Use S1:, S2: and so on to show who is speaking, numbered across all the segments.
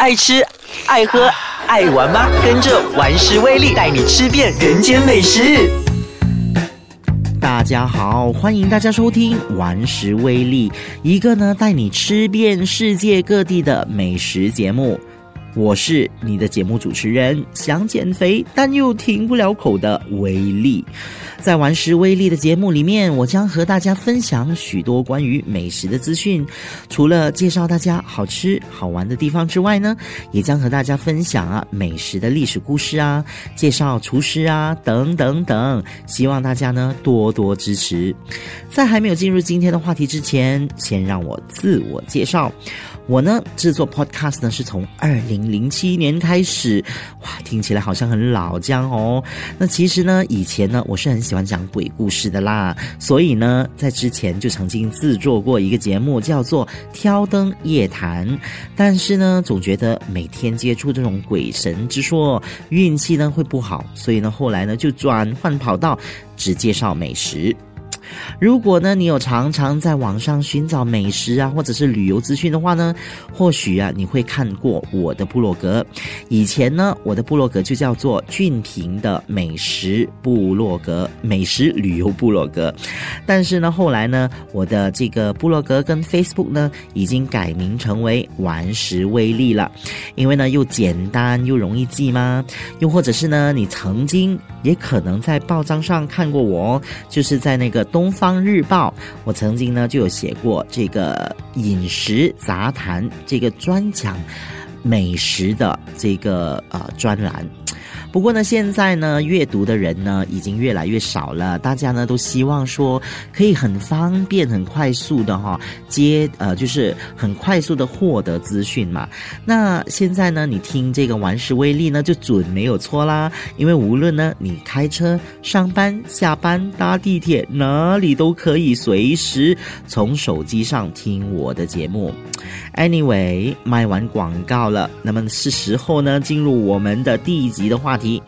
S1: 爱吃、爱喝、爱玩吗？跟着玩食威力带你吃遍人间美食。
S2: 大家好，欢迎大家收听《玩食威力》，一个呢带你吃遍世界各地的美食节目。我是你的节目主持人，想减肥但又停不了口的威力。在玩食威力的节目里面，我将和大家分享许多关于美食的资讯。除了介绍大家好吃好玩的地方之外呢，也将和大家分享啊美食的历史故事啊，介绍厨师啊等等等。希望大家呢多多支持。在还没有进入今天的话题之前，先让我自我介绍。我呢制作 podcast 呢是从二零零七年开始，哇，听起来好像很老将哦。那其实呢，以前呢我是很喜欢讲鬼故事的啦，所以呢在之前就曾经制作过一个节目叫做《挑灯夜谈》，但是呢总觉得每天接触这种鬼神之说，运气呢会不好，所以呢后来呢就转换跑道，只介绍美食。如果呢，你有常常在网上寻找美食啊，或者是旅游资讯的话呢，或许啊，你会看过我的部落格。以前呢，我的部落格就叫做俊平的美食部落格，美食旅游部落格。但是呢，后来呢，我的这个部落格跟 Facebook 呢，已经改名成为玩食威力了，因为呢，又简单又容易记吗？又或者是呢，你曾经也可能在报章上看过我，就是在那个东。东方日报，我曾经呢就有写过这个饮食杂谈，这个专讲美食的这个呃专栏。不过呢，现在呢，阅读的人呢已经越来越少了。大家呢都希望说可以很方便、很快速的哈接呃，就是很快速的获得资讯嘛。那现在呢，你听这个玩石威力呢就准没有错啦。因为无论呢你开车上班、下班、搭地铁，哪里都可以随时从手机上听我的节目。Anyway，卖完广告了，那么是时候呢进入我们的第一集的话。题，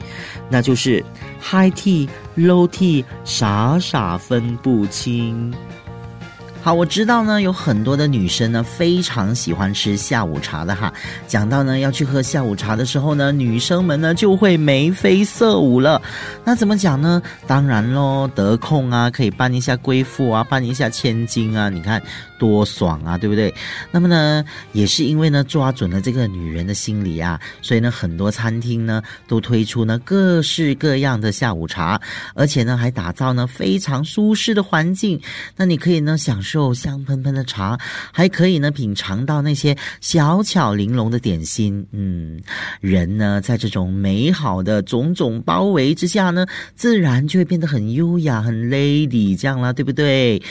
S2: 那就是 high tea low tea，傻傻分不清。好，我知道呢，有很多的女生呢非常喜欢吃下午茶的哈。讲到呢要去喝下午茶的时候呢，女生们呢就会眉飞色舞了。那怎么讲呢？当然喽，得空啊可以扮一下贵妇啊，扮一下千金啊，你看多爽啊，对不对？那么呢，也是因为呢抓准了这个女人的心理啊，所以呢很多餐厅呢都推出呢各式各样的下午茶，而且呢还打造呢非常舒适的环境。那你可以呢享受。受香喷喷的茶，还可以呢品尝到那些小巧玲珑的点心。嗯，人呢在这种美好的种种包围之下呢，自然就会变得很优雅、很 lady 这样啦，对不对？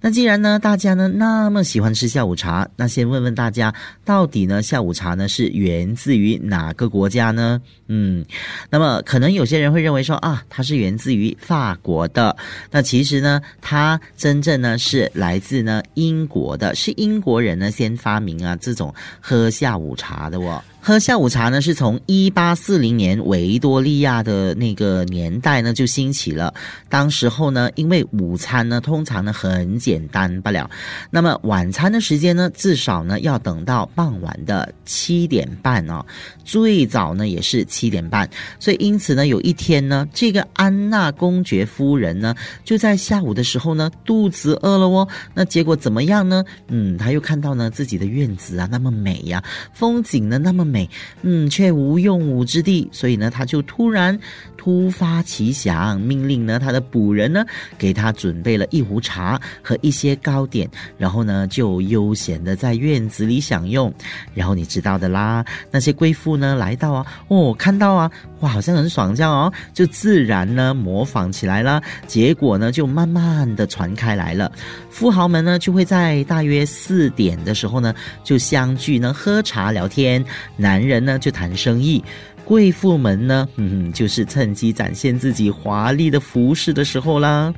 S2: 那既然呢，大家呢那么喜欢吃下午茶，那先问问大家，到底呢下午茶呢是源自于哪个国家呢？嗯，那么可能有些人会认为说啊，它是源自于法国的。那其实呢，它真正呢是来自呢英国的，是英国人呢先发明啊这种喝下午茶的哦。喝下午茶呢，是从一八四零年维多利亚的那个年代呢就兴起了。当时候呢，因为午餐呢通常呢很简单不了，那么晚餐的时间呢至少呢要等到傍晚的七点半哦，最早呢也是七点半。所以因此呢，有一天呢，这个安娜公爵夫人呢就在下午的时候呢肚子饿了哦。那结果怎么样呢？嗯，他又看到呢自己的院子啊那么美呀，风景呢那么。美，嗯，却无用武之地，所以呢，他就突然突发奇想，命令呢他的仆人呢给他准备了一壶茶和一些糕点，然后呢就悠闲的在院子里享用。然后你知道的啦，那些贵妇呢来到啊，哦，看到啊，哇，好像很爽这样哦，就自然呢模仿起来了。结果呢就慢慢的传开来了，富豪们呢就会在大约四点的时候呢就相聚呢喝茶聊天。男人呢就谈生意，贵妇们呢，嗯，就是趁机展现自己华丽的服饰的时候啦。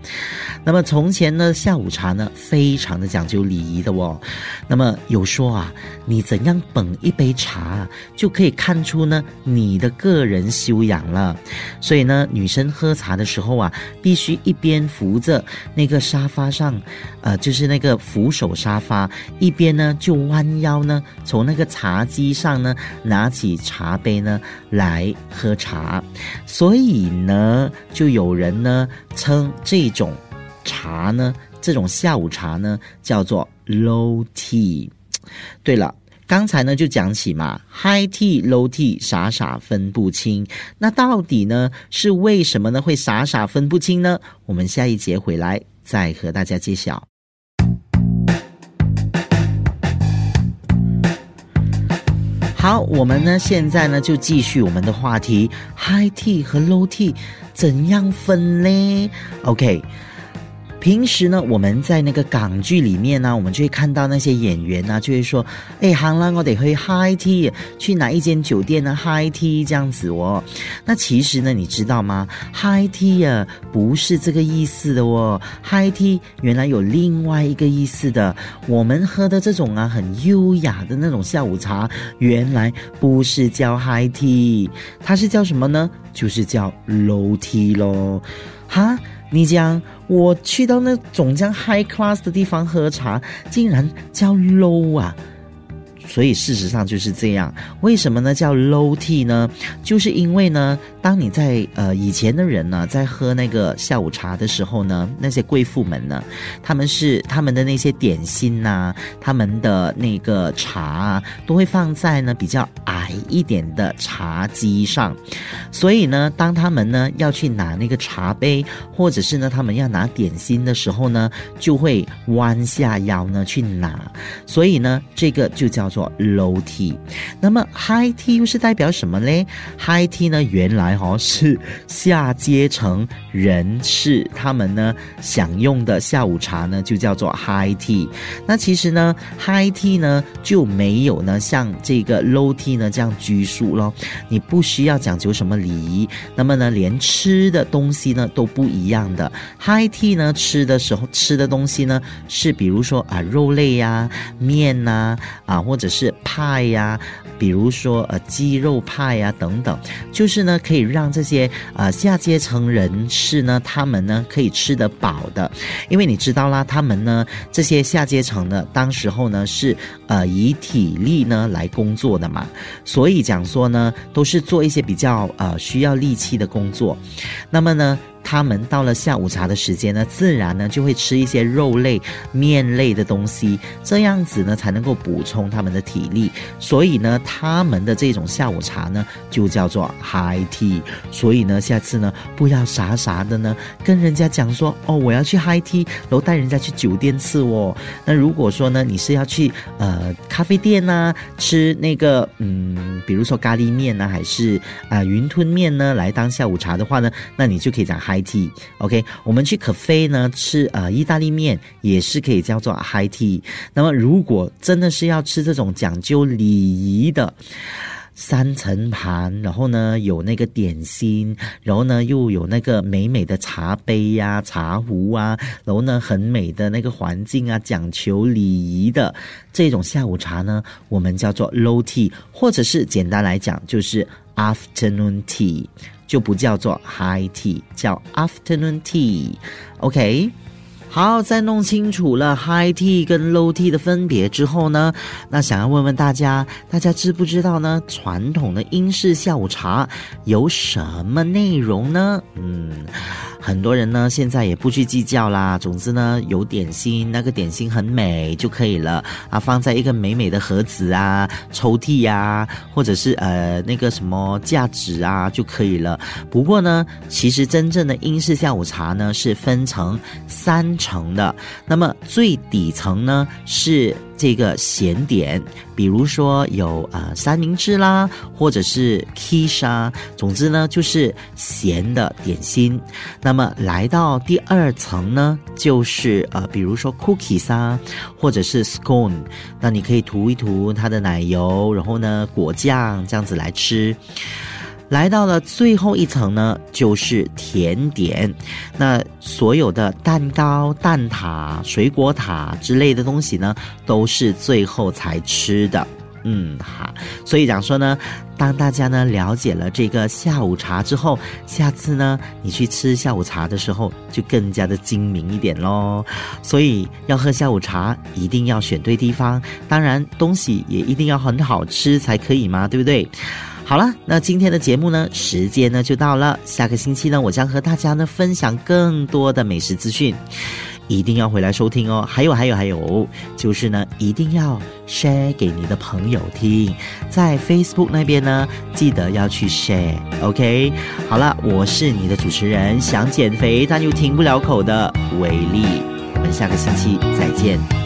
S2: 那么从前呢，下午茶呢，非常的讲究礼仪的哦。那么有说啊，你怎样捧一杯茶，就可以看出呢你的个人修养了。所以呢，女生喝茶的时候啊，必须一边扶着那个沙发上，呃，就是那个扶手沙发，一边呢就弯腰呢，从那个茶几上呢拿起茶杯呢来喝茶，所以呢，就有人呢称这种茶呢，这种下午茶呢叫做 low tea。对了。刚才呢就讲起嘛，high tea low tea 傻傻分不清，那到底呢是为什么呢会傻傻分不清呢？我们下一节回来再和大家揭晓。好，我们呢现在呢就继续我们的话题，high tea 和 low tea 怎样分嘞？OK。平时呢，我们在那个港剧里面呢，我们就会看到那些演员呢，就会说：“哎，行啦，我得去 high tea，去哪一间酒店呢？high tea 这样子哦。”那其实呢，你知道吗？high tea 啊，不是这个意思的哦。high tea 原来有另外一个意思的。我们喝的这种啊，很优雅的那种下午茶，原来不是叫 high tea，它是叫什么呢？就是叫 low tea 咯。哈？你讲我去到那种这样 high class 的地方喝茶，竟然叫 low 啊！所以事实上就是这样，为什么呢？叫 low tea 呢？就是因为呢，当你在呃以前的人呢，在喝那个下午茶的时候呢，那些贵妇们呢，他们是他们的那些点心呐，他们的那个茶啊，都会放在呢比较矮一点的茶几上，所以呢，当他们呢要去拿那个茶杯，或者是呢他们要拿点心的时候呢，就会弯下腰呢去拿，所以呢，这个就叫做。Low tea，那么 High tea 又是代表什么嘞？High tea 呢，原来哈是下阶层人士他们呢享用的下午茶呢，就叫做 High tea。那其实呢，High tea 呢就没有呢像这个 Low tea 呢这样拘束咯，你不需要讲究什么礼仪。那么呢，连吃的东西呢都不一样的。High tea 呢吃的时候吃的东西呢是比如说啊肉类呀、面呐啊或者。是派呀，比如说呃鸡肉派呀等等，就是呢可以让这些呃下阶层人士呢，他们呢可以吃得饱的，因为你知道啦，他们呢这些下阶层的，当时候呢是呃以体力呢来工作的嘛，所以讲说呢都是做一些比较呃需要力气的工作，那么呢。他们到了下午茶的时间呢，自然呢就会吃一些肉类、面类的东西，这样子呢才能够补充他们的体力。所以呢，他们的这种下午茶呢就叫做 high tea。所以呢，下次呢不要傻傻的呢跟人家讲说哦，我要去 high tea，然后带人家去酒店吃哦。那如果说呢你是要去呃咖啡店呐吃那个嗯，比如说咖喱面呢，还是啊云吞面呢来当下午茶的话呢，那你就可以讲。high Hi tea，OK，我们去咖啡呢吃呃意大利面也是可以叫做 high tea。那么如果真的是要吃这种讲究礼仪的三层盘，然后呢有那个点心，然后呢又有那个美美的茶杯呀、茶壶啊，然后呢很美的那个环境啊，讲求礼仪的这种下午茶呢，我们叫做 low tea，或者是简单来讲就是 afternoon tea。就不叫做 high tea，叫 afternoon tea，OK。好，在弄清楚了 high tea 跟 low tea 的分别之后呢，那想要问问大家，大家知不知道呢？传统的英式下午茶有什么内容呢？嗯。很多人呢，现在也不去计较啦。总之呢，有点心，那个点心很美就可以了啊，放在一个美美的盒子啊、抽屉呀，或者是呃那个什么架子啊就可以了。不过呢，其实真正的英式下午茶呢是分成三层的，那么最底层呢是。这个咸点，比如说有啊三明治啦，或者是 quiche，总之呢就是咸的点心。那么来到第二层呢，就是呃比如说 cookies 啊，或者是 scone，那你可以涂一涂它的奶油，然后呢果酱这样子来吃。来到了最后一层呢，就是甜点。那所有的蛋糕、蛋挞、水果塔之类的东西呢，都是最后才吃的。嗯，好，所以讲说呢，当大家呢了解了这个下午茶之后，下次呢你去吃下午茶的时候就更加的精明一点喽。所以要喝下午茶，一定要选对地方，当然东西也一定要很好吃才可以嘛，对不对？好了，那今天的节目呢，时间呢就到了，下个星期呢，我将和大家呢分享更多的美食资讯。一定要回来收听哦！还有还有还有，就是呢，一定要 share 给你的朋友听，在 Facebook 那边呢，记得要去 share，OK？好了，我是你的主持人，想减肥但又停不了口的维力，我们下个星期再见。